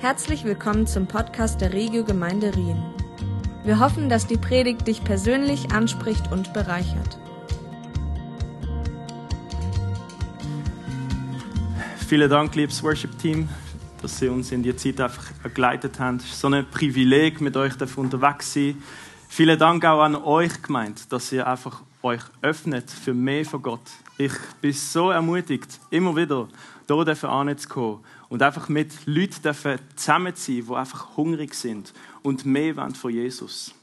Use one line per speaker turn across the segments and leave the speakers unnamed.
Herzlich willkommen zum Podcast der Regio Gemeinde Rien. Wir hoffen, dass die Predigt dich persönlich anspricht und bereichert.
Vielen Dank, liebes Worship-Team, dass Sie uns in die Zeit einfach begleitet haben. Es ist so ein Privileg, mit euch unterwegs zu sein. Vielen Dank auch an euch gemeint, dass ihr einfach euch öffnet für mehr von Gott. Ich bin so ermutigt, immer wieder hier anzukommen und einfach mit Leuten zusammen zu sein, die einfach hungrig sind und mehr wollen von Jesus.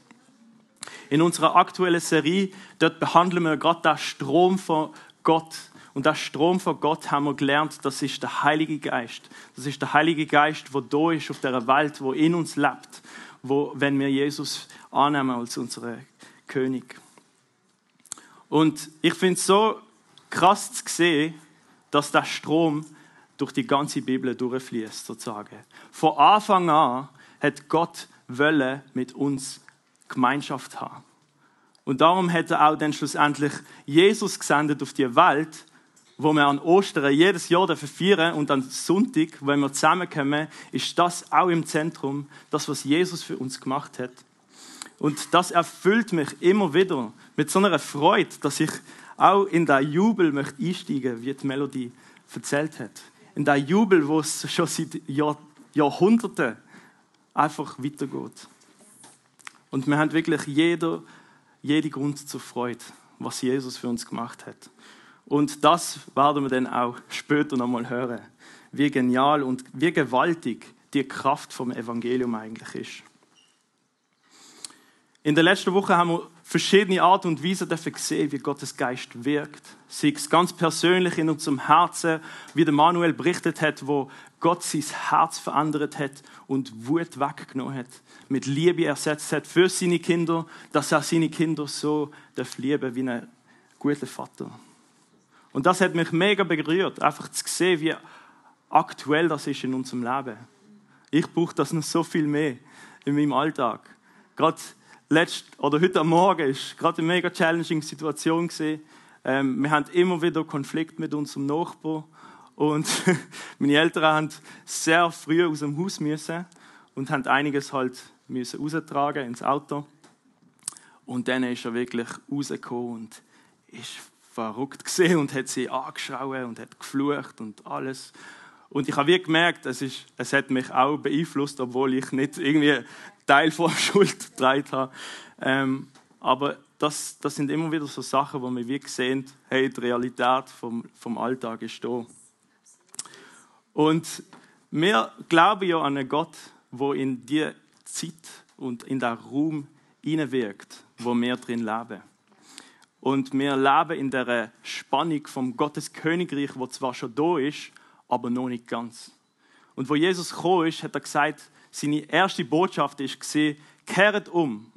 In unserer aktuellen Serie, dort behandeln wir gerade den Strom von Gott. Und der Strom von Gott haben wir gelernt, das ist der Heilige Geist. Das ist der Heilige Geist, der da ist auf der Welt, wo in uns lebt, wo, wenn wir Jesus annehmen als unseren König. Und ich finde es so krass zu sehen, dass der Strom durch die ganze Bibel durchfließt, sozusagen. Von Anfang an hat Gott wollen mit uns Gemeinschaft haben. Und darum hat er auch dann schlussendlich Jesus gesendet auf die Welt, wo wir an Ostern jedes Jahr feiern und an Sonntag, wenn wir zusammenkommen, ist das auch im Zentrum, das, was Jesus für uns gemacht hat. Und das erfüllt mich immer wieder mit so einer Freude, dass ich auch in der Jubel möchte einsteigen, wie die Melodie erzählt hat. In der Jubel, wo es schon seit Jahr, Jahrhunderten einfach weitergeht. Und wir haben wirklich jeder, jeden Grund zur Freude, was Jesus für uns gemacht hat. Und das werden wir dann auch später nochmal hören, wie genial und wie gewaltig die Kraft vom Evangelium eigentlich ist. In der letzten Woche haben wir verschiedene Art und Weisen gesehen, wie Gottes Geist wirkt. Sei es ganz persönlich in unserem Herzen, wie der Manuel berichtet hat, wo Gott sein Herz verändert hat und Wut weggenommen hat, mit Liebe ersetzt hat für seine Kinder, dass er seine Kinder so lieben wie ein guter Vater. Und das hat mich mega berührt, einfach zu sehen, wie aktuell das ist in unserem Leben. Ich brauche das noch so viel mehr in meinem Alltag. Gerade letzt, oder heute am Morgen ist gerade eine mega challenging Situation gesehen. Ähm, wir haben immer wieder Konflikt mit unserem Nachbarn und meine Eltern haben sehr früh aus dem Haus müssen und haben einiges halt müssen raustragen ins Auto. Und dann ist er wirklich rausgekommen und ist verrückt gesehen und hat sie angeschrien und hat geflucht und alles. Und ich habe wie gemerkt, es, ist, es hat mich auch beeinflusst, obwohl ich nicht irgendwie Teil von Schuld getragen habe. Ähm, aber das, das sind immer wieder so Sachen, wo wir wie sehen, hey, die Realität vom, vom Alltag ist da. Und wir glauben ja an einen Gott, wo in die Zeit und in den Raum hineinwirkt, wo wir drin leben. Und wir leben in der Spannung vom Gottes Königreich, wo zwar schon da ist, aber noch nicht ganz. Und wo Jesus gekommen ist, hat er gesagt, seine erste Botschaft gesehen, kehrt um,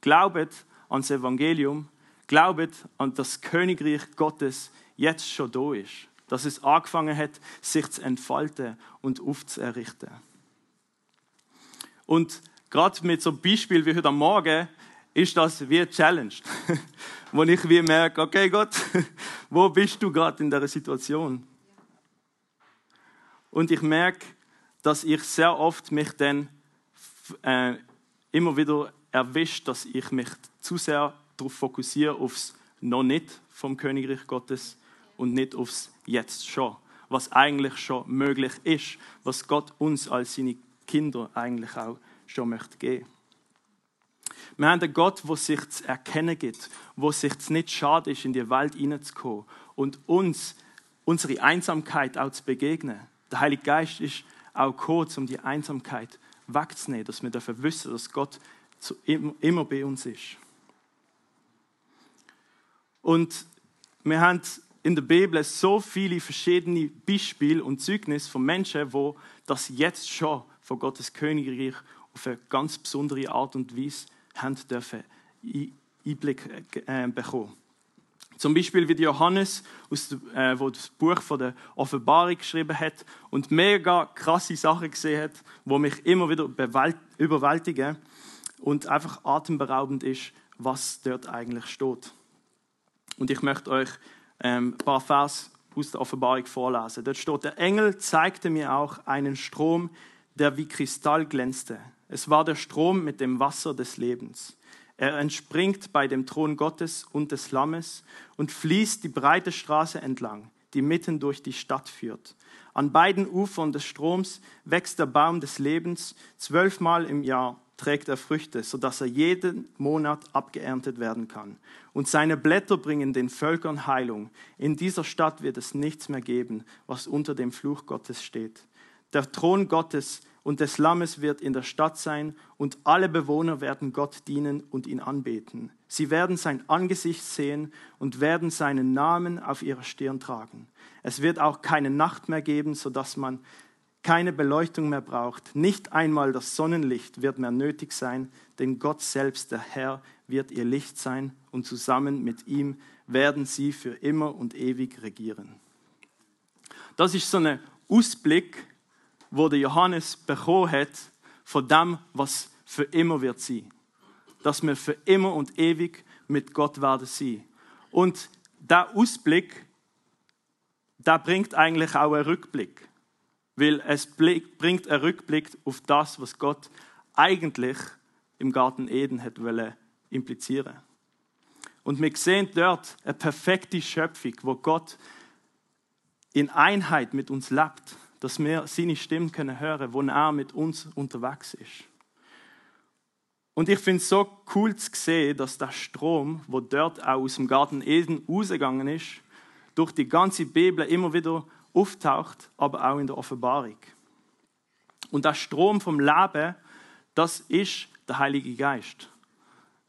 glaubet an das Evangelium, glaubet an das Königreich Gottes jetzt schon da ist, dass es angefangen hat, sich zu entfalten und aufzuerrichten. Und gerade mit so einem Beispiel wie heute Morgen ist das wie eine Challenge, wo ich wie merke, okay Gott, wo bist du gerade in der Situation? Und ich merke, dass ich sehr oft mich dann äh, immer wieder erwischt, dass ich mich zu sehr darauf fokussiere, aufs noch nicht vom Königreich Gottes und nicht aufs Jetzt schon, was eigentlich schon möglich ist, was Gott uns als seine Kinder eigentlich auch schon möchte geben. Wir haben einen Gott, der sich zu erkennen gibt, wo sich nicht schade ist, in die Welt hineinzukommen und uns unsere Einsamkeit auch zu begegnen. Der Heilige Geist ist auch gekommen, um die Einsamkeit wegzunehmen, dass wir dafür wissen, dass Gott immer bei uns ist. Und wir haben in der Bibel so viele verschiedene Beispiele und Zeugnisse von Menschen, wo das jetzt schon von Gottes Königreich auf eine ganz besondere Art und Weise haben dürfen Einblick äh, bekommen. Zum Beispiel wie Johannes, der, äh, wo das Buch von der Offenbarung geschrieben hat und mega krasse Sachen gesehen hat, wo mich immer wieder überwältigen und einfach atemberaubend ist, was dort eigentlich steht. Und ich möchte euch ähm, ein paar Vers aus der Offenbarung vorlesen. Dort steht, der Engel zeigte mir auch einen Strom, der wie Kristall glänzte. Es war der Strom mit dem Wasser des Lebens. Er entspringt bei dem Thron Gottes und des Lammes und fließt die breite Straße entlang, die mitten durch die Stadt führt. An beiden Ufern des Stroms wächst der Baum des Lebens. Zwölfmal im Jahr trägt er Früchte, sodass er jeden Monat abgeerntet werden kann. Und seine Blätter bringen den Völkern Heilung. In dieser Stadt wird es nichts mehr geben, was unter dem Fluch Gottes steht. Der Thron Gottes und des Lammes wird in der Stadt sein und alle Bewohner werden Gott dienen und ihn anbeten. Sie werden sein Angesicht sehen und werden seinen Namen auf ihrer Stirn tragen. Es wird auch keine Nacht mehr geben, sodass man keine Beleuchtung mehr braucht. Nicht einmal das Sonnenlicht wird mehr nötig sein, denn Gott selbst, der Herr, wird ihr Licht sein und zusammen mit ihm werden sie für immer und ewig regieren. Das ist so ein Ausblick wo der Johannes bekommen hat, von dem, was für immer wird sein. Dass wir für immer und ewig mit Gott werden sein. Und der Ausblick, der bringt eigentlich auch einen Rückblick. Weil es bringt einen Rückblick auf das, was Gott eigentlich im Garten Eden hat implizieren Und wir sehen dort eine perfekte Schöpfung, wo Gott in Einheit mit uns lebt dass wir seine Stimme können hören, wo er mit uns unterwegs ist. Und ich finde es so cool zu sehen, dass der Strom, wo dort auch aus dem Garten Eden rausgegangen ist, durch die ganze Bibel immer wieder auftaucht, aber auch in der Offenbarung. Und der Strom vom Leben, das ist der Heilige Geist.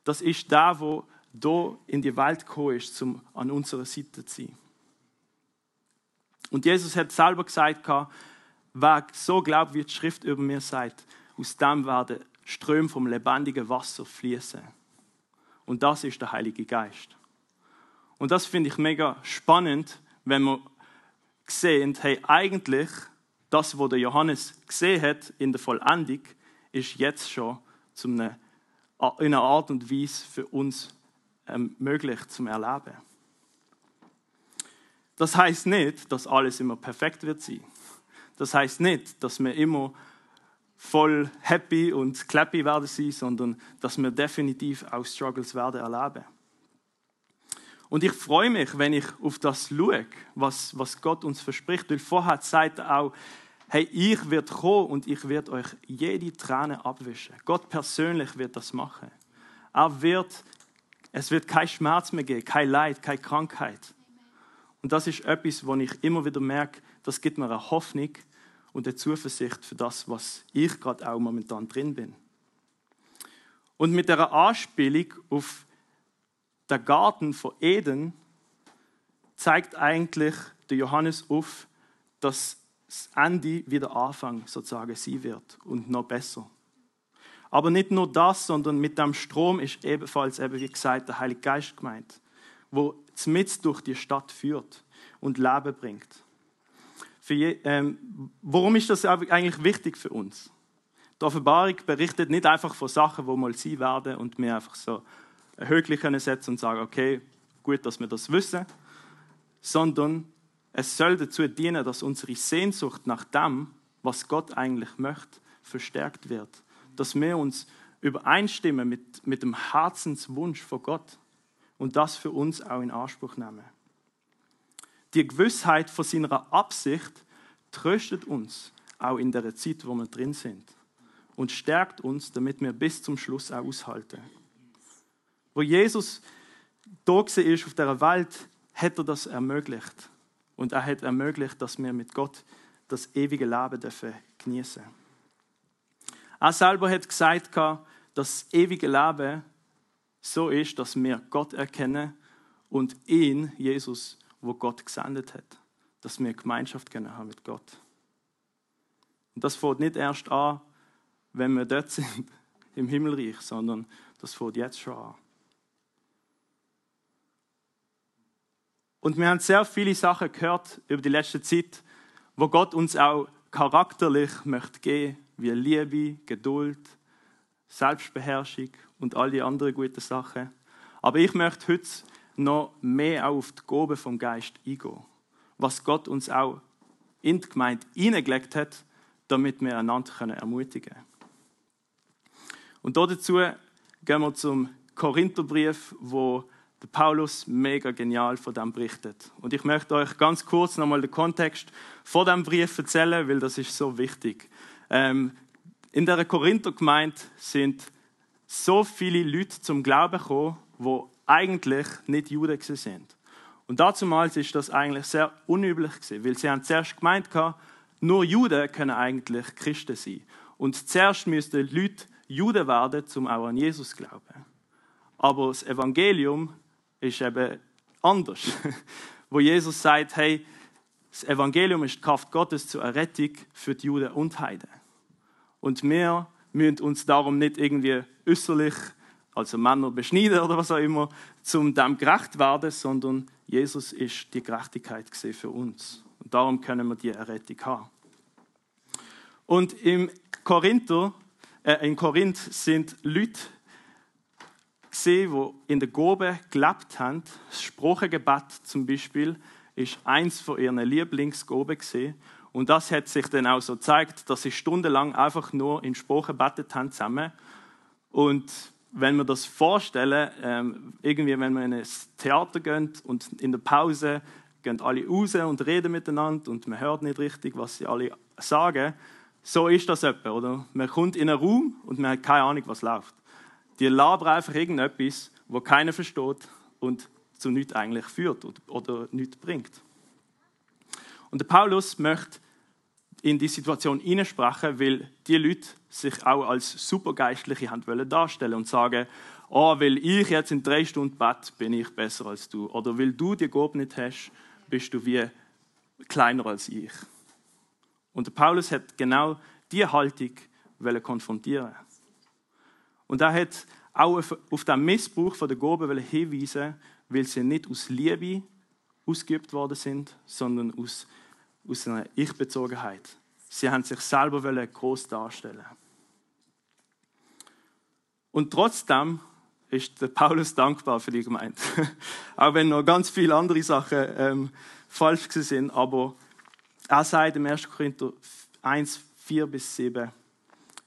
Das ist der, wo da in die Welt gekommen ist, um an unserer Seite zu sein. Und Jesus hat selber gesagt, wer so glaubt, wie die Schrift über mir sagt, aus dem werden Ströme vom lebendigen Wasser fließen. Und das ist der Heilige Geist. Und das finde ich mega spannend, wenn wir sehen, hey, eigentlich das, was der Johannes gesehen hat in der Vollendung, ist jetzt schon in einer Art und Weise für uns ähm, möglich zum Erleben. Das heißt nicht, dass alles immer perfekt wird sein. Das heißt nicht, dass wir immer voll happy und clappy werden sein, sondern dass wir definitiv auch Struggles werden erleben. Und ich freue mich, wenn ich auf das schaue, was, was Gott uns verspricht. Weil vorher sagt er auch, hey, ich werde kommen und ich werde euch jede Träne abwischen. Gott persönlich wird das machen. Er wird, es wird kein Schmerz mehr geben, kein Leid, keine Krankheit. Und das ist etwas, wo ich immer wieder merke, das gibt mir eine Hoffnung und eine Zuversicht für das, was ich gerade auch momentan drin bin. Und mit der Anspielung auf den Garten von Eden zeigt eigentlich der Johannes auf, dass das Ende wieder Anfang sozusagen sein wird und noch besser. Aber nicht nur das, sondern mit dem Strom ist ebenfalls, eben wie gesagt, der Heilige Geist gemeint, wo mit durch die Stadt führt und Leben bringt. Je, ähm, warum ist das eigentlich wichtig für uns? Die Offenbarung berichtet nicht einfach von Sachen, wo mal sein werden und wir einfach so Höckchen können setzen und sagen, okay, gut, dass wir das wissen, sondern es soll dazu dienen, dass unsere Sehnsucht nach dem, was Gott eigentlich möchte, verstärkt wird. Dass wir uns übereinstimmen mit, mit dem Herzenswunsch von Gott und das für uns auch in Anspruch nehmen. Die Gewissheit von seiner Absicht tröstet uns auch in der Zeit, wo wir drin sind und stärkt uns, damit wir bis zum Schluss auch aushalten. Wo Jesus da war auf der Welt, hat er das ermöglicht. Und er hat ermöglicht, dass wir mit Gott das ewige Leben dürfen genießen. Er selber hat gesagt, dass das ewige Leben so ist, dass wir Gott erkennen und ihn, Jesus, wo Gott gesendet hat. Dass wir Gemeinschaft haben mit Gott. Und das fängt nicht erst an, wenn wir dort sind, im Himmelreich, sondern das fängt jetzt schon an. Und wir haben sehr viele Sachen gehört über die letzte Zeit, wo Gott uns auch charakterlich möchte geben, wie Liebe, Geduld, Selbstbeherrschung und all die anderen guten Sachen. Aber ich möchte heute noch mehr auf die Gabe vom Geist eingehen. Was Gott uns auch in die Gemeinde hineingelegt hat, damit wir einander ermutigen können. Und dazu gehen wir zum Korintherbrief, wo der Paulus mega genial von dem berichtet. Und ich möchte euch ganz kurz nochmal den Kontext von dem Brief erzählen, weil das ist so wichtig. Ähm, in der Korinther-Gemeinde sind so viele Leute zum Glauben gekommen, die eigentlich nicht Juden sind. Und damals ist das eigentlich sehr unüblich gewesen, weil sie haben zuerst gemeint, nur Juden können eigentlich Christen sein. Und zuerst müssten Leute Juden werden, um auch an Jesus zu glauben. Aber das Evangelium ist eben anders. Wo Jesus sagt, hey, das Evangelium ist die Kraft Gottes zur Errettung für die Juden und Heiden. Und wir müssen uns darum nicht irgendwie äußerlich, also Männer beschneiden oder was auch immer, zum dem gerecht werden, sondern Jesus ist die Gerechtigkeit für uns. Und darum können wir die Errettung haben. Und im Korinther, äh, in Korinth sind Leute gesehen, die in der Gobe gelebt haben. Das Sprachengebet zum Beispiel ist eins von ihren Lieblingsgobe gesehen. Und das hat sich dann auch so gezeigt, dass sie stundenlang einfach nur in Sprache gebetet haben zusammen. Und wenn wir das vorstellen, ähm, irgendwie, wenn wir in ein Theater gehen und in der Pause gehen alle raus und reden miteinander und man hört nicht richtig, was sie alle sagen, so ist das etwa, oder? Man kommt in einen Raum und man hat keine Ahnung, was läuft. Die labern einfach irgendetwas, wo keiner versteht und zu nichts eigentlich führt oder, nichts bringt. Und der Paulus möchte in die Situation hineinsprechen, weil die Leute sich auch als Supergeistliche haben wollen darstellen und sagen, oh, weil ich jetzt in drei Stunden bett, bin ich besser als du. Oder weil du die Gabe nicht hast, bist du wie kleiner als ich. Und der Paulus hat genau diese Haltung konfrontieren. Und er hat auch auf den Missbrauch der Gabe hinweisen, weil sie nicht aus Liebe ausgeübt worden sind, sondern aus aus einer Ich-Bezogenheit. Sie haben sich selber groß darstellen. Und trotzdem ist der Paulus dankbar für die Gemeinde. Auch wenn noch ganz viele andere Sachen ähm, falsch sind. Aber er sagt im 1. Korinther 1, 4 bis 7,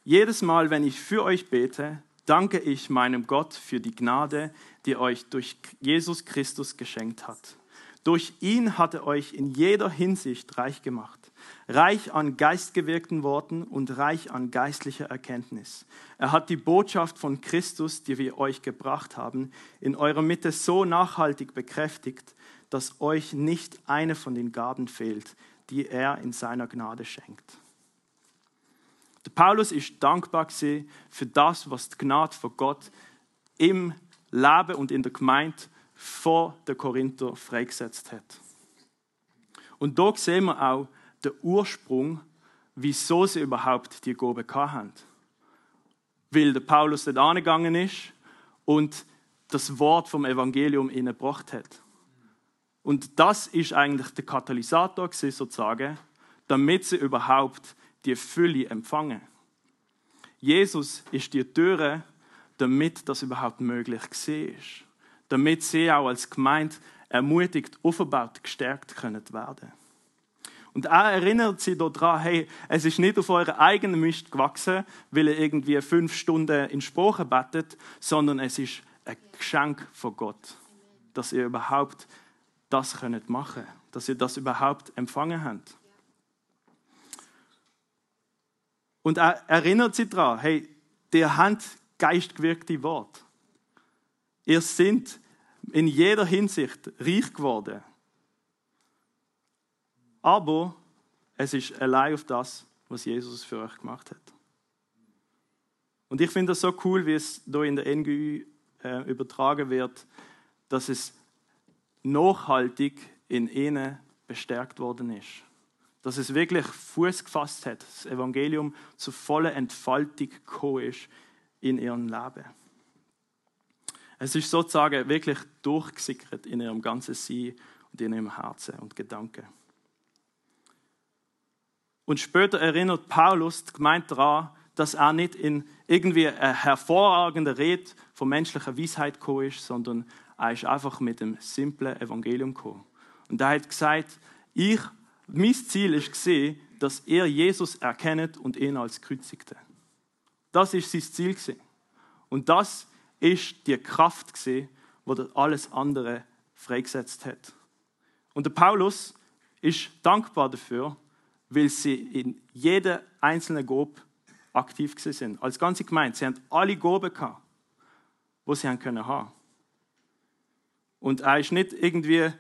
jedes Mal, wenn ich für euch bete, danke ich meinem Gott für die Gnade, die euch durch Jesus Christus geschenkt hat. Durch ihn hat er euch in jeder Hinsicht reich gemacht, reich an geistgewirkten Worten und reich an geistlicher Erkenntnis. Er hat die Botschaft von Christus, die wir euch gebracht haben, in eurer Mitte so nachhaltig bekräftigt, dass euch nicht eine von den Gaben fehlt, die er in seiner Gnade schenkt. Der Paulus ist dankbar für das, was die Gnade von Gott im Leben und in der Gemeinde vor der Korinther freigesetzt hat. Und da sehen wir auch den Ursprung, wieso sie überhaupt die Gabe haben. Weil der Paulus dort angegangen ist und das Wort vom Evangelium ihnen gebracht hat. Und das ist eigentlich der Katalysator sozusagen, damit sie überhaupt die Fülle empfangen. Jesus ist die Türe, damit das überhaupt möglich ist damit sie auch als Gemeinde ermutigt, aufgebaut, gestärkt können werden. Und er erinnert sie daran, hey, es ist nicht auf eurer eigenen Mist gewachsen, weil ihr irgendwie fünf Stunden in Sprache betet, sondern es ist ein Geschenk von Gott, dass ihr überhaupt das könnt machen, dass ihr das überhaupt empfangen habt. Und er erinnert sie daran, hey, ihr habt geistgewirkte Wort. Ihr seid in jeder Hinsicht reich geworden. Aber es ist allein auf das, was Jesus für euch gemacht hat. Und ich finde das so cool, wie es hier in der NGÜ äh, übertragen wird, dass es nachhaltig in ihnen bestärkt worden ist. Dass es wirklich Fuß gefasst hat, das Evangelium zur vollen Entfaltung gekommen ist in ihrem Leben. Es ist sozusagen wirklich durchgesickert in ihrem ganzen Sein und in ihrem Herzen und Gedanken. Und später erinnert Paulus die Gemeinde daran, dass er nicht in irgendwie eine hervorragende Rede von menschlicher Weisheit gekommen ist, sondern er ist einfach mit dem simplen Evangelium gekommen. Und er hat gesagt, ich, mein Ziel ist gesehen, dass ihr Jesus erkennt und ihn als Kreuzigte. Das ist sein Ziel gewesen. Und das ist die Kraft gewesen, wo alles andere freigesetzt hat. Und der Paulus ist dankbar dafür, weil sie in jeder einzelnen Gob aktiv sind. Als ganze Gemeinde. Sie haben alle Goben gehabt, wo sie haben können haben. Und er ist nicht irgendwie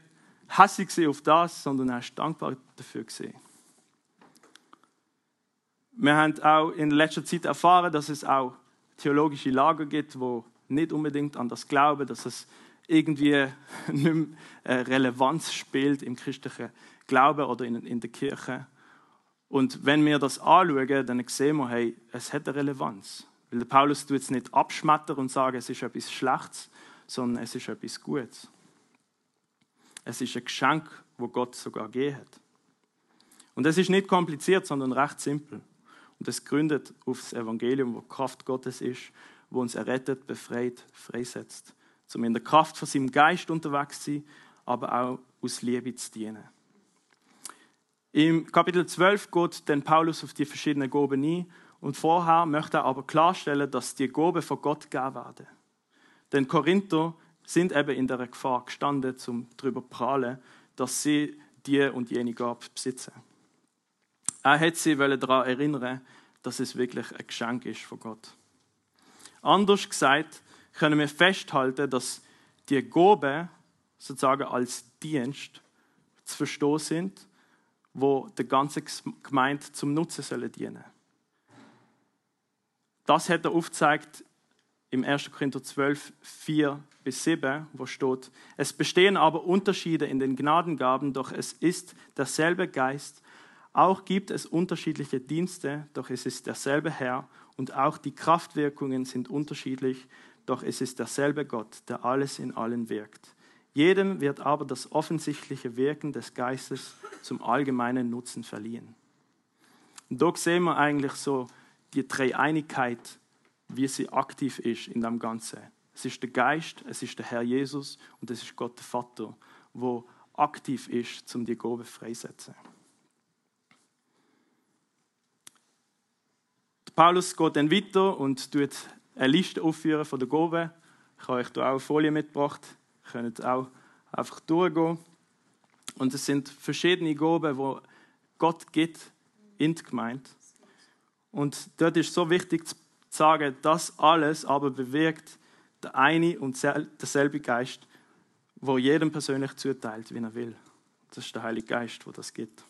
hassig auf das, sondern er ist dankbar dafür gesehen. Wir haben auch in letzter Zeit erfahren, dass es auch theologische Lager gibt, wo nicht unbedingt an das glauben, dass es irgendwie nicht mehr äh, Relevanz spielt im christlichen Glauben oder in, in der Kirche. Und wenn wir das anschauen, dann sehen wir, hey, es hat eine Relevanz. Weil Paulus tut es nicht abschmettern und sagen, es ist etwas Schlechtes, sondern es ist etwas Gutes. Es ist ein Geschenk, wo Gott sogar gegeben hat. Und es ist nicht kompliziert, sondern recht simpel. Und es gründet auf das Evangelium, wo Kraft Gottes ist, wo uns errettet, befreit, freisetzt. Um in der Kraft von seinem Geist unterwegs zu sein, aber auch aus Liebe zu dienen. Im Kapitel 12 geht dann Paulus auf die verschiedenen Goben ein und vorher möchte er aber klarstellen, dass die Goben von Gott gegeben werden. Denn Korinther sind eben in der Gefahr gestanden, zum darüber prahlen, dass sie die und jene Gabe besitzen. Er hat sie daran erinnern, dass es wirklich ein Geschenk ist von Gott. Anders gesagt, können wir festhalten, dass die Gaben sozusagen als Dienst zu verstehen sind, wo der ganze Gemeinde zum Nutzen sollen dienen. Das hat er aufgezeigt im 1. Korinther 12, 4 bis 7, wo steht, es bestehen aber Unterschiede in den Gnadengaben, doch es ist derselbe Geist. Auch gibt es unterschiedliche Dienste, doch es ist derselbe Herr. Und auch die Kraftwirkungen sind unterschiedlich, doch es ist derselbe Gott, der alles in allen wirkt. Jedem wird aber das offensichtliche Wirken des Geistes zum allgemeinen Nutzen verliehen. Und da sehen wir eigentlich so die Dreieinigkeit, wie sie aktiv ist in dem Ganzen. Es ist der Geist, es ist der Herr Jesus und es ist Gott der Vater, wo aktiv ist, um die Gabe freisetzen. Paulus geht dann weiter und tut eine Liste aufführen von der Gaben. Ich habe euch hier auch eine Folie mitgebracht. Ihr könnt auch einfach durchgehen. Und es sind verschiedene Gaben, die Gott gibt in die Gemeinde. Und dort ist so wichtig zu sagen, das alles aber bewirkt der eine und derselbe Geist, wo jedem persönlich zuteilt, wie er will. Das ist der Heilige Geist, wo das gibt.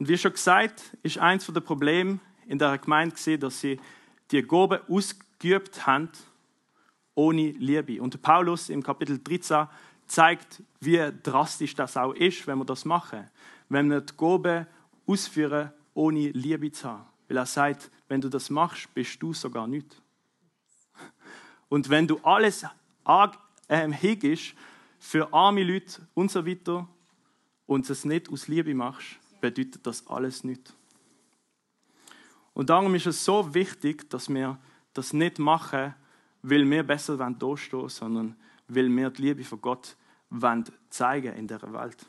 Und wie schon gesagt, ist eins der Probleme in der Gemeinde gesehen, dass sie die Gabe ausgeübt haben ohne Liebe. Und Paulus im Kapitel 13 zeigt, wie drastisch das auch ist, wenn wir das machen. Wenn wir die Gabe ausführen, ohne Liebe zu haben. Weil er sagt, wenn du das machst, bist du sogar nicht. Und wenn du alles ähm, hegst für arme Leute und so weiter und es nicht aus Liebe machst, bedeutet das alles nicht. Und darum ist es so wichtig, dass wir das nicht machen, weil wir besser dastehen wollen, sondern weil wir die Liebe von Gott zeigen in der Welt.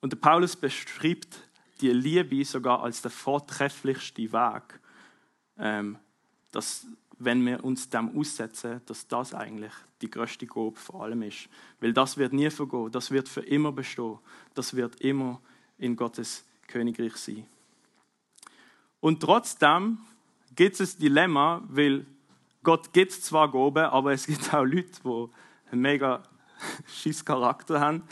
Und der Paulus beschreibt die Liebe sogar als der vortrefflichste Weg, ähm, dass, wenn wir uns dem aussetzen, dass das eigentlich die größte Gabe vor allem ist. Weil das wird nie vergehen, das wird für immer bestehen, das wird immer in Gottes Königreich sein. Und trotzdem gibt es ein Dilemma, weil Gott gibt zwar Gaben, aber es gibt auch Leute, die einen mega schiss Charakter haben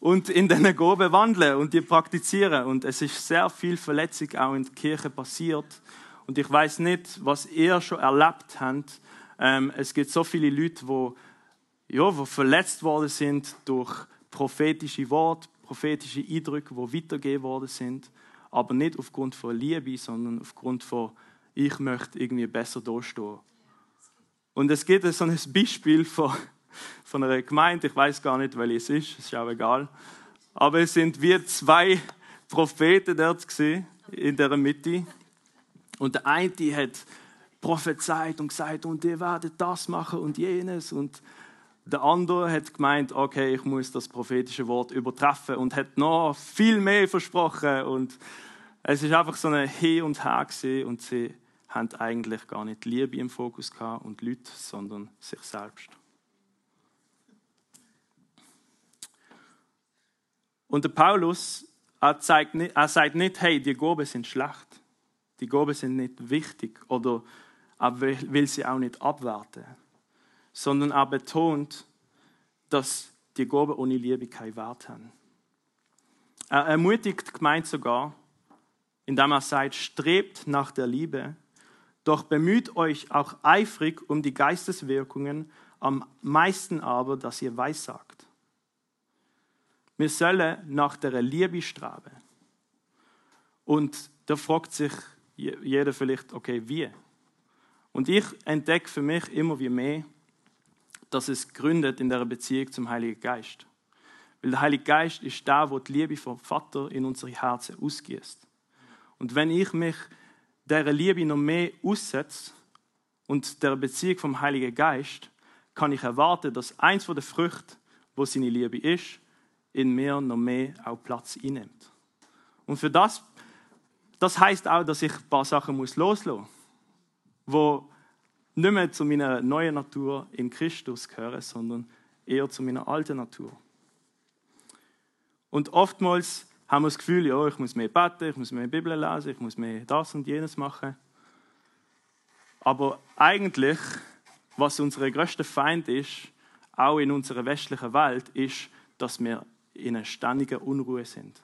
und in diesen Gaben wandeln und die praktizieren. Und es ist sehr viel Verletzung auch in der Kirche passiert. Und ich weiß nicht, was ihr schon erlebt habt. Ähm, es gibt so viele Leute, die, ja, die verletzt worden sind durch prophetische Worte, prophetische Eindrücke, die weitergegeben worden sind. Aber nicht aufgrund von Liebe, sondern aufgrund von, ich möchte irgendwie besser dastehen. Und es gibt so ein Beispiel von von einer Gemeinde. Ich weiß gar nicht, welche es ist, ist auch egal. Aber es sind wie zwei Propheten dort in der Mitte. Und der eine hat prophezeit und gesagt, und ihr werdet das machen und jenes. Und, Der andere hat gemeint, okay, ich muss das prophetische Wort übertreffen und hat noch viel mehr versprochen. Und es ist einfach so ein Hin und Her gewesen und sie haben eigentlich gar nicht Liebe im Fokus gehabt und Leute, sondern sich selbst. Und der Paulus, er, zeigt nicht, er sagt nicht, hey, die Gaben sind schlecht, die Gaben sind nicht wichtig oder er will sie auch nicht abwerten, sondern er betont, dass die Gaben ohne Liebe keinen Wert haben. Er ermutigt die Gemeinde sogar, indem er sagt, strebt nach der Liebe, doch bemüht euch auch eifrig um die Geisteswirkungen, am meisten aber, dass ihr weissagt. Wir sollen nach der Liebe streben. Und da fragt sich jeder vielleicht, okay, wie? Und ich entdecke für mich immer wie mehr, dass es gründet in der Beziehung zum Heiligen Geist. Weil der Heilige Geist ist da, wo die Liebe vom Vater in unsere Herzen ausgießt. Und wenn ich mich der Liebe noch mehr aussetze und der Beziehung vom Heiligen Geist, kann ich erwarten, dass eins der Früchte, wo seine Liebe ist, in mir noch mehr auch Platz einnimmt. Und für das, das heißt auch, dass ich ein paar Sachen muss loslassen muss, wo nicht mehr zu meiner neuen Natur in Christus gehören, sondern eher zu meiner alten Natur. Und oftmals haben wir das Gefühl, ja, ich muss mehr beten, ich muss mehr Bibel lesen, ich muss mehr das und jenes machen. Aber eigentlich, was unser größter Feind ist, auch in unserer westlichen Welt, ist, dass wir in einer ständigen Unruhe sind.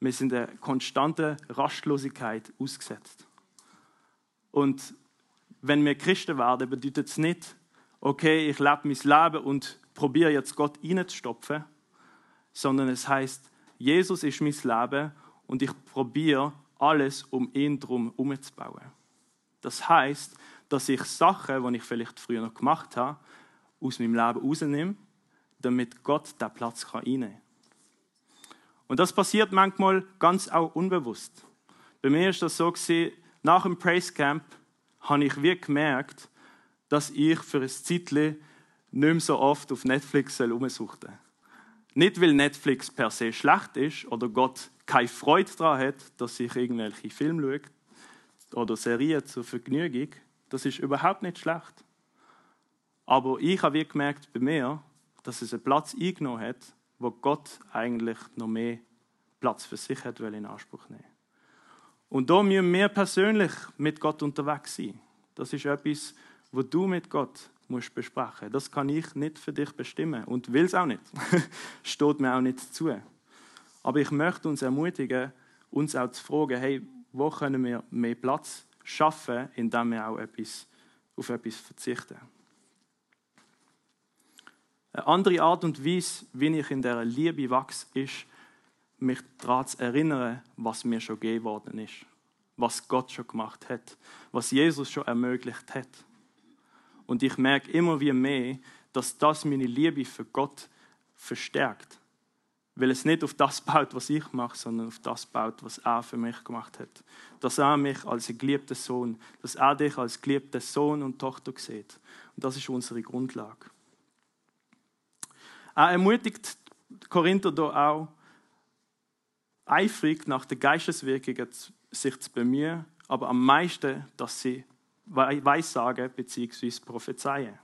Wir sind der konstanten Rastlosigkeit ausgesetzt. Und wenn wir Christen werden, bedeutet es nicht, okay, ich lebe mein Leben und probiere jetzt Gott reinzustopfen, sondern es heißt, Jesus ist mein Leben und ich probiere alles, um ihn drum umzubauen. Das heißt, dass ich Sachen, die ich vielleicht früher noch gemacht habe, aus meinem Leben rausnehme damit Gott den Platz einnehmen kann. Und das passiert manchmal ganz auch unbewusst. Bei mir ist das so gewesen, nach dem Praise Camp habe ich wirklich gemerkt, dass ich für ein Zeitchen nicht mehr so oft auf Netflix herumsuchte. Nicht, weil Netflix per se schlecht ist oder Gott keine Freude daran hat, dass ich irgendwelche Filme schaue oder Serien zur Vergnügung. Das ist überhaupt nicht schlecht. Aber ich habe wirklich gemerkt bei mir, dass es einen Platz eingenommen hat, wo Gott eigentlich noch mehr Platz für sich hat in Anspruch nehmen. Und da müssen wir persönlich mit Gott unterwegs sein. Das ist etwas, wo du mit Gott musst besprechen. Das kann ich nicht für dich bestimmen und will es auch nicht. Steht mir auch nicht zu. Aber ich möchte uns ermutigen, uns auch zu fragen, hey, wo können wir mehr Platz schaffen, indem wir auch etwas, auf etwas verzichten. Eine andere Art und Weise, wie ich in der Liebe wachse, ist, mich daran zu erinnern, was mir schon gegeben worden ist. Was Gott schon gemacht hat. Was Jesus schon ermöglicht hat. Und ich merke immer wie mehr, dass das meine Liebe für Gott verstärkt. Weil es nicht auf das baut, was ich mache, sondern auf das baut, was er für mich gemacht hat. Dass er mich als geliebter Sohn, dass er dich als geliebter Sohn und Tochter sieht. Und das ist unsere Grundlage. Er ermutigt Korinther da auch, eifrig nach der Geisteswirkung sich zu bemühen, aber am meisten, dass sie Weissagen bzw. prophezeien.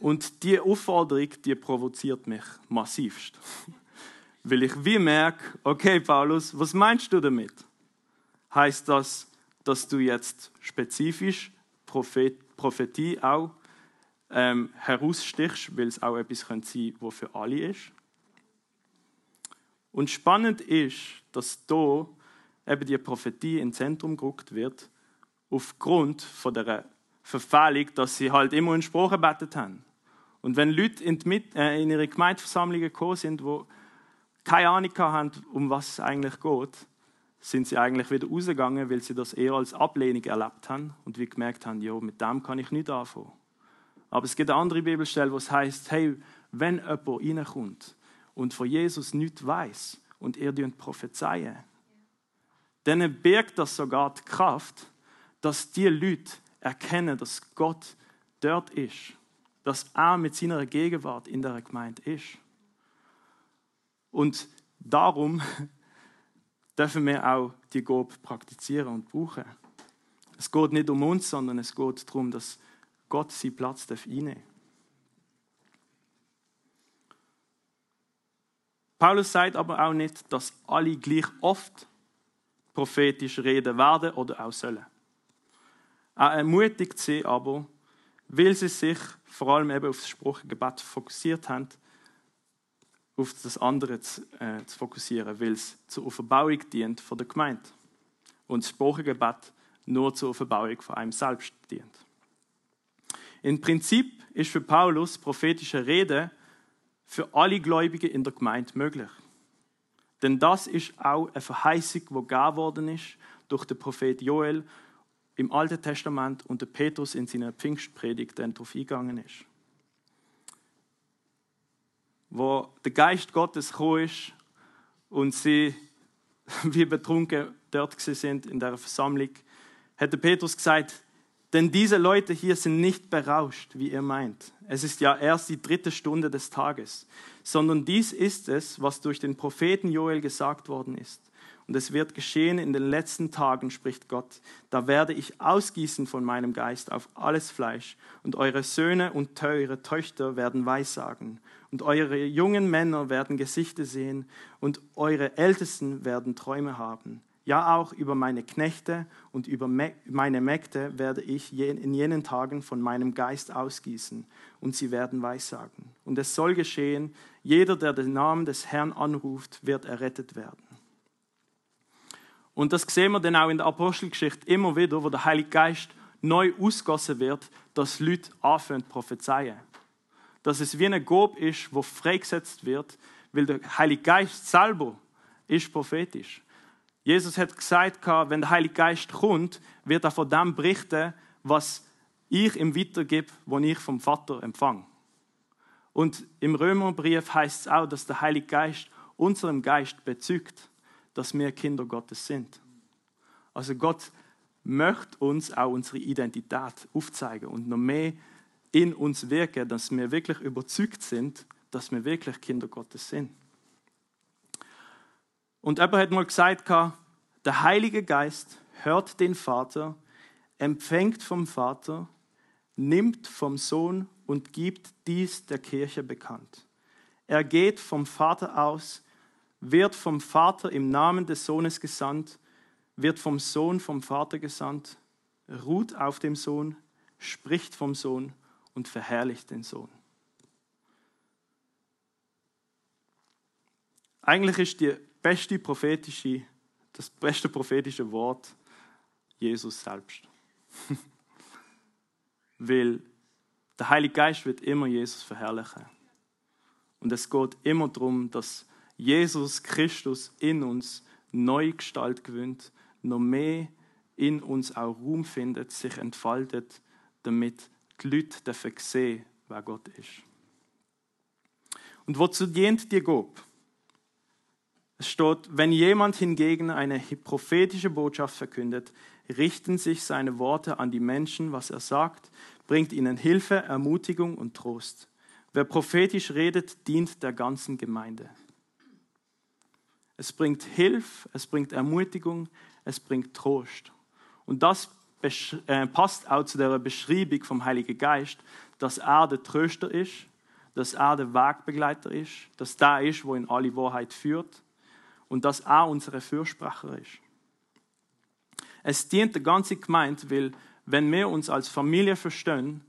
Und diese Aufforderung, die provoziert mich massivst. Weil ich wie merke, okay, Paulus, was meinst du damit? Heißt das, dass du jetzt spezifisch Prophet, Prophetie auch ähm, herausstichst, weil es auch etwas sein könnte, was für alle ist. Und spannend ist, dass da eben die Prophetie ins Zentrum gerückt wird, aufgrund von der Verfehlung, dass sie halt immer in Sprache gebetet haben. Und wenn Leute in, die, äh, in ihre Gemeindeversammlungen gekommen sind, die keine Ahnung haben, um was es eigentlich geht, sind sie eigentlich wieder rausgegangen, weil sie das eher als Ablehnung erlebt haben und wie gemerkt haben, ja, mit dem kann ich nicht anfangen. Aber es gibt eine andere Bibelstelle, wo es heißt, hey, wenn jemand reinkommt und von Jesus nichts weiß und ihr prophezeien, dann birgt das sogar die Kraft, dass die Leute erkennen, dass Gott dort ist dass er mit seiner Gegenwart in der Gemeinde ist. Und darum dürfen wir auch die Gabe praktizieren und brauchen. Es geht nicht um uns, sondern es geht darum, dass Gott seinen Platz einnehmen darf. Paulus sagt aber auch nicht, dass alle gleich oft prophetisch reden werden oder auch sollen. Er ermutigt sie aber, weil sie sich vor allem eben auf das Spruchgebet fokussiert haben, auf das andere zu, äh, zu fokussieren, weil es zur Verbauung dient von der Gemeinde und das Spruchgebet nur zur Verbauung von einem selbst dient. Im Prinzip ist für Paulus prophetische Rede für alle Gläubigen in der Gemeinde möglich. Denn das ist auch eine Verheißung, die gegeben worden ist durch den Prophet Joel im Alten Testament und der Petrus in seiner Pfingstpredigt dann darauf eingegangen ist. Wo der Geist Gottes gekommen ist und sie wie betrunken dort sind in der Versammlung, hat der Petrus gesagt, denn diese Leute hier sind nicht berauscht, wie ihr meint. Es ist ja erst die dritte Stunde des Tages, sondern dies ist es, was durch den Propheten Joel gesagt worden ist. Und es wird geschehen in den letzten Tagen, spricht Gott. Da werde ich ausgießen von meinem Geist auf alles Fleisch. Und eure Söhne und eure Töchter werden Weissagen. Und eure jungen Männer werden Gesichter sehen. Und eure Ältesten werden Träume haben. Ja, auch über meine Knechte und über meine Mägde werde ich in jenen Tagen von meinem Geist ausgießen. Und sie werden Weissagen. Und es soll geschehen, jeder, der den Namen des Herrn anruft, wird errettet werden. Und das sehen wir dann auch in der Apostelgeschichte immer wieder, wo der Heilige Geist neu ausgossen wird, dass Leute anfangen zu prophezeien. Dass es wie eine Gob ist, wo freigesetzt wird, weil der Heilige Geist selber ist prophetisch. Jesus hat gesagt, wenn der Heilige Geist kommt, wird er von dem berichten, was ich ihm weitergebe, was ich vom Vater empfange. Und im Römerbrief heißt es auch, dass der Heilige Geist unserem Geist bezügt dass wir Kinder Gottes sind. Also Gott möchte uns auch unsere Identität aufzeigen und noch mehr in uns wirken, dass wir wirklich überzeugt sind, dass wir wirklich Kinder Gottes sind. Und jemand hat mal gesagt, der Heilige Geist hört den Vater, empfängt vom Vater, nimmt vom Sohn und gibt dies der Kirche bekannt. Er geht vom Vater aus, wird vom Vater im Namen des Sohnes gesandt, wird vom Sohn vom Vater gesandt, ruht auf dem Sohn, spricht vom Sohn und verherrlicht den Sohn. Eigentlich ist die beste prophetische, das beste prophetische Wort Jesus selbst. Weil der Heilige Geist wird immer Jesus verherrlichen. Und es geht immer darum, dass Jesus Christus in uns neue Gestalt gewinnt, noch mehr in uns auch Raum findet, sich entfaltet, damit die Leute dafür sehen, wer Gott ist. Und wozu dient die Gob? Es steht, wenn jemand hingegen eine prophetische Botschaft verkündet, richten sich seine Worte an die Menschen, was er sagt, bringt ihnen Hilfe, Ermutigung und Trost. Wer prophetisch redet, dient der ganzen Gemeinde. Es bringt Hilfe, es bringt Ermutigung, es bringt Trost. Und das äh, passt auch zu der Beschreibung vom Heiligen Geist, dass er der Tröster ist, dass er der Wegbegleiter ist, dass der ist, wo in alle Wahrheit führt und dass er unsere Fürsprecher ist. Es dient der ganzen Gemeinde, weil wenn wir uns als Familie verstehen,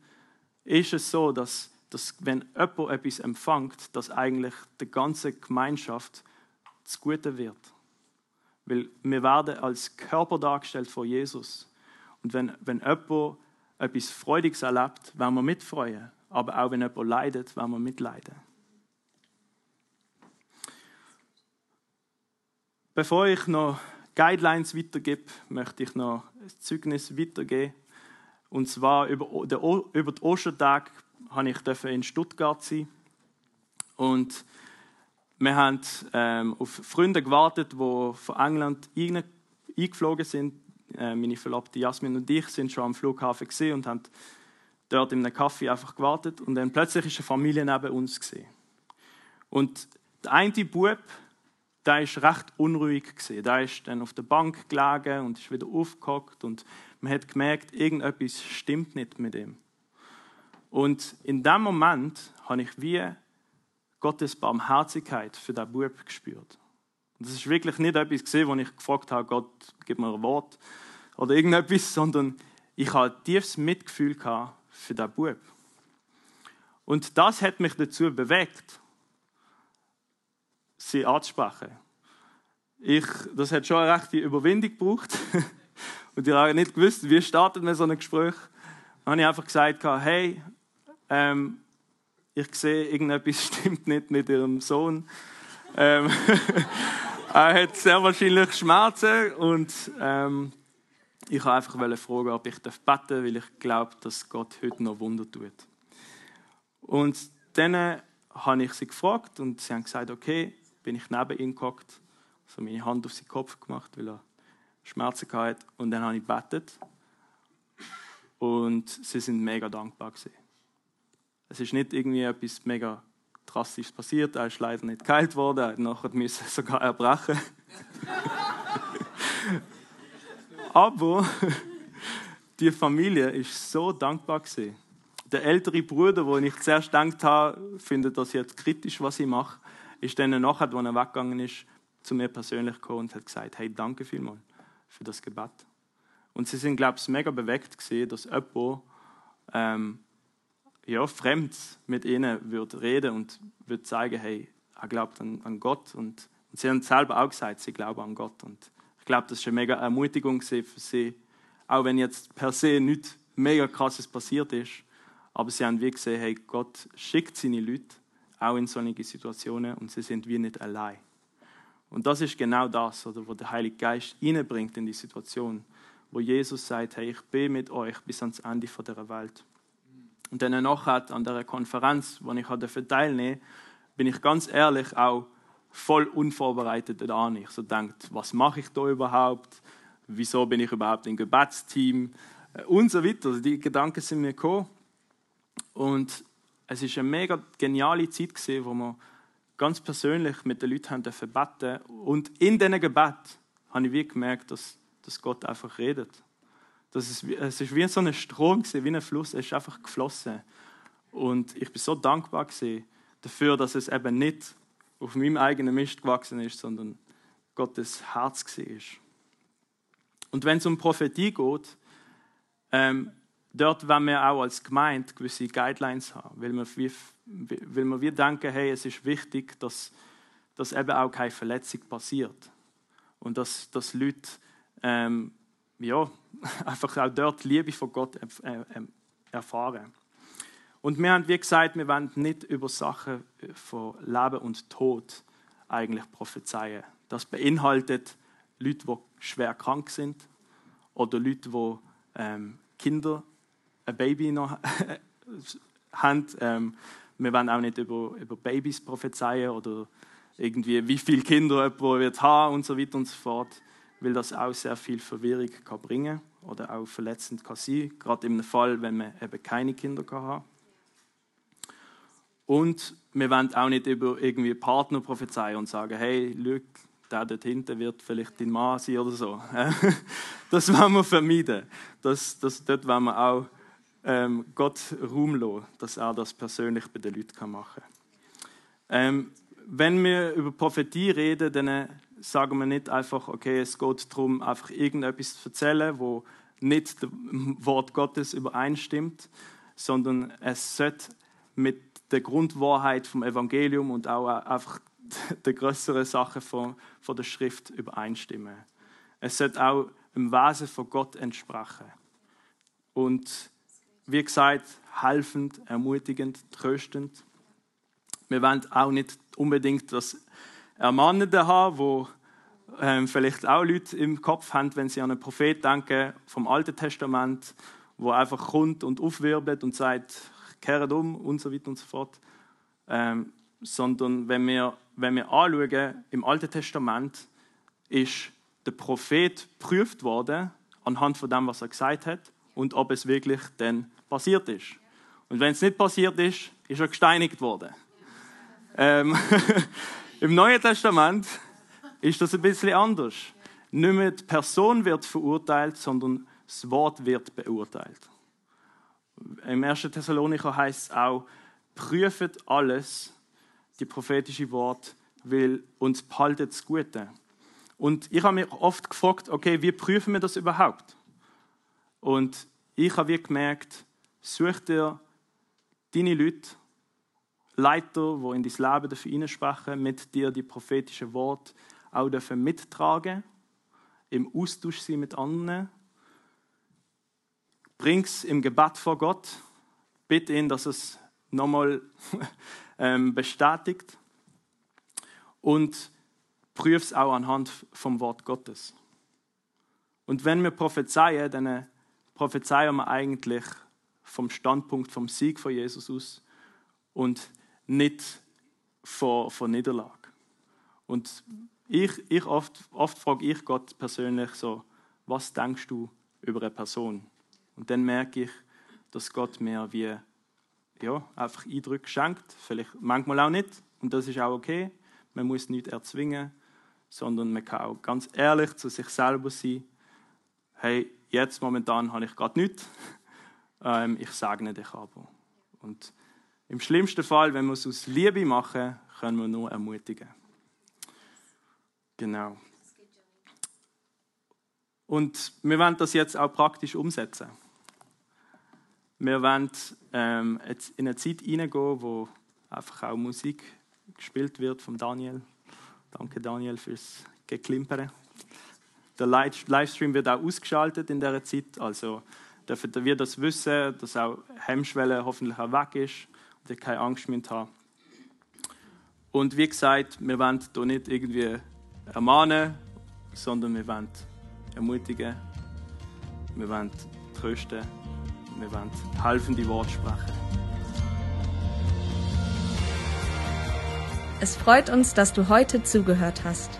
ist es so, dass, dass wenn jemand etwas empfängt, dass eigentlich die ganze Gemeinschaft das Gute wird. Weil wir werden als Körper dargestellt vor Jesus. Und wenn, wenn jemand etwas Freudiges erlebt, werden wir mitfreuen. Aber auch wenn jemand leidet, werden wir mitleiden. Bevor ich noch Guidelines weitergebe, möchte ich noch ein Zeugnis weitergeben. Und zwar über, den, Ostertag durfte ich in Stuttgart sein. Und wir haben ähm, auf Freunde gewartet, die von England eingeflogen sind. Äh, meine Verlobte Jasmin und ich sind schon am Flughafen und haben dort in einem Kaffee einfach gewartet und dann plötzlich ist eine Familie neben uns gesehen. Und der eine Bub, der ist recht unruhig gesehen. Der ist dann auf der Bank gelegen und ist wieder aufgehockt und man hat gemerkt, irgendetwas stimmt nicht mit ihm. Und in dem Moment habe ich wie Gottes Barmherzigkeit für den Bub gespürt. Das ist wirklich nicht etwas gesehen, wo ich gefragt habe, Gott, gib mir ein Wort oder irgendetwas, sondern ich hatte tiefes Mitgefühl für den Bub. Und das hat mich dazu bewegt, sie anzusprechen. Ich, das hat schon eine rechte Überwindung gebraucht. Und ich habe nicht gewusst, wie startet man so ein Gespräch. Dann habe ich einfach gesagt, hey, ähm, ich sehe, irgendetwas stimmt nicht mit ihrem Sohn. Ähm, er hat sehr wahrscheinlich Schmerzen und ähm, ich wollte einfach fragen, ob ich beten darf, weil ich glaube, dass Gott heute noch Wunder tut. Und dann habe ich sie gefragt und sie haben gesagt, okay, bin ich neben ihm gehockt, so meine Hand auf seinen Kopf gemacht, weil er Schmerzen hatte und dann habe ich gebetet und sie sind mega dankbar gewesen. Es ist nicht irgendwie etwas mega drastisches passiert, er ist leider nicht geheilt worden, er nachher sogar erbrechen. Aber die Familie ist so dankbar gewesen. Der ältere Bruder, wo ich zuerst gedacht habe, findet das jetzt kritisch, was ich mache, ist dann nachher, als er weggegangen ist, zu mir persönlich gekommen und hat gesagt, hey, danke vielmals für das Gebet. Und sie sind, glaube ich, mega bewegt gesehen, dass jemand ähm, ja, fremd mit ihnen würde reden und würde zeigen, hey, er glaubt an, an Gott. Und, und, sie haben selber auch gesagt, sie glauben an Gott. Und ich glaube, das ist eine mega Ermutigung für sie, auch wenn jetzt per se nichts mega krasses passiert ist. Aber sie haben wie gesehen, hey, Gott schickt seine Leute auch in solche Situationen und sie sind wie nicht allein. Und das ist genau das, oder, wo der Heilige Geist hineinbringt in die Situation, wo Jesus sagt, hey, ich bin mit euch bis ans Ende der Welt. Und dann nachher an der Konferenz, wo ich teilnehmen durfte, bin ich ganz ehrlich auch voll unvorbereitet da Ich so denkt, was mache ich da überhaupt? Wieso bin ich überhaupt im Gebetsteam? Äh, und so weiter. Also die Gedanken sind mir gekommen. Und es ist eine mega geniale Zeit gewesen, wo wir ganz persönlich mit den Leuten haben beten Und in diesen Gebet habe ich wie gemerkt, dass, dass Gott einfach redet. Das ist, es ist wie so ein Strom, wie ein Fluss, es ist einfach geflossen. Und ich bin so dankbar dafür, dass es eben nicht auf meinem eigenen Mist gewachsen ist, sondern Gottes Herz war. Und wenn es um Prophetie geht, ähm, dort wollen wir auch als Gemeinde gewisse Guidelines haben, weil wir, wie, weil wir wie denken, hey, es ist wichtig, dass, dass eben auch keine Verletzung passiert. Und dass, dass Leute ähm, ja, einfach auch dort Liebe von Gott erfahren. Und wir haben, wie gesagt, wir wollen nicht über Sachen von Leben und Tod eigentlich prophezeien. Das beinhaltet Leute, die schwer krank sind oder Leute, die ähm, Kinder ein Baby noch haben. Ähm, wir wollen auch nicht über, über Babys prophezeien oder irgendwie, wie viele Kinder jemand wird haben und so weiter und so fort, weil das auch sehr viel Verwirrung kann bringen oder auch verletzend kann sein, gerade im Fall, wenn man eben keine Kinder kann haben. Und wir wollen auch nicht über irgendwie Partner prophezeien und sagen, hey, Luke, der dort hinten wird vielleicht dein Mann sein oder so. das wollen wir vermeiden. Das, das, dort wollen wir auch ähm, Gott Ruhm lassen, dass er das persönlich bei den Leuten machen kann. Ähm, wenn wir über Prophetie reden, dann äh, sagen wir nicht einfach, okay, es geht darum, einfach irgendetwas zu erzählen, wo nicht dem Wort Gottes übereinstimmt, sondern es sollte mit der Grundwahrheit vom Evangelium und auch einfach der größeren Sache von, von der Schrift übereinstimmen. Es sollte auch im Wesen von Gott entsprechen. Und wie gesagt, helfend, ermutigend, tröstend. Wir wollen auch nicht unbedingt das Ermahnende haben, wo ähm, vielleicht auch Leute im Kopf haben, wenn sie an einen Prophet denken vom Alten Testament, wo einfach kommt und aufwirbelt und sagt, kehrt um und so weiter und so fort. Ähm, sondern wenn wir, wenn wir anschauen, im Alten Testament ist der Prophet geprüft worden anhand von dem, was er gesagt hat und ob es wirklich dann passiert ist. Und wenn es nicht passiert ist, ist er gesteinigt worden. Ähm, Im Neuen Testament ist das ein bisschen anders. Nicht mehr die Person wird verurteilt, sondern das Wort wird beurteilt. Im 1. Thessalonicher heißt es auch, prüft alles, die prophetische Wort, will uns behaltet das Gute. Und ich habe mich oft gefragt, okay, wie prüfen wir das überhaupt? Und ich habe gemerkt, such dir deine Leute, Leiter, die in dein Leben dafür hineinsprechen, mit dir die prophetischen Worte auch dürfen mittragen, im Austausch sein mit anderen. Bring es im Gebet vor Gott, bitte ihn, dass es nochmal ähm, bestätigt und prüf es auch anhand vom Wort Gottes. Und wenn wir prophezeien, dann prophezeien wir eigentlich vom Standpunkt vom Sieg von Jesus aus und nicht von, von Niederlage. Und ich, ich oft, oft frage ich Gott persönlich so, was denkst du über eine Person? Und dann merke ich, dass Gott mir wie ja, einfach Eindrücke schenkt, vielleicht manchmal auch nicht, und das ist auch okay. Man muss nicht erzwingen, sondern man kann auch ganz ehrlich zu sich selber sein. Hey, jetzt momentan habe ich gerade nichts, ähm, ich segne dich aber. Und im schlimmsten Fall, wenn wir es aus Liebe machen, können wir nur ermutigen. Genau. Und wir wollen das jetzt auch praktisch umsetzen. Wir wollen ähm, in eine Zeit hineingehen, wo einfach auch Musik gespielt wird von Daniel. Danke Daniel fürs Geklimpern. Der Livestream wird auch ausgeschaltet in dieser Zeit, also dürfen wir das wissen, dass auch Hemmschwelle hoffentlich auch weg ist und ihr keine Angst mehr haben. Und wie gesagt, wir wollen hier nicht irgendwie ermahnen, sondern wir wollen ermutigen, wir wollen trösten, wir wollen helfende Worte sprechen.
Es freut uns, dass du heute zugehört hast.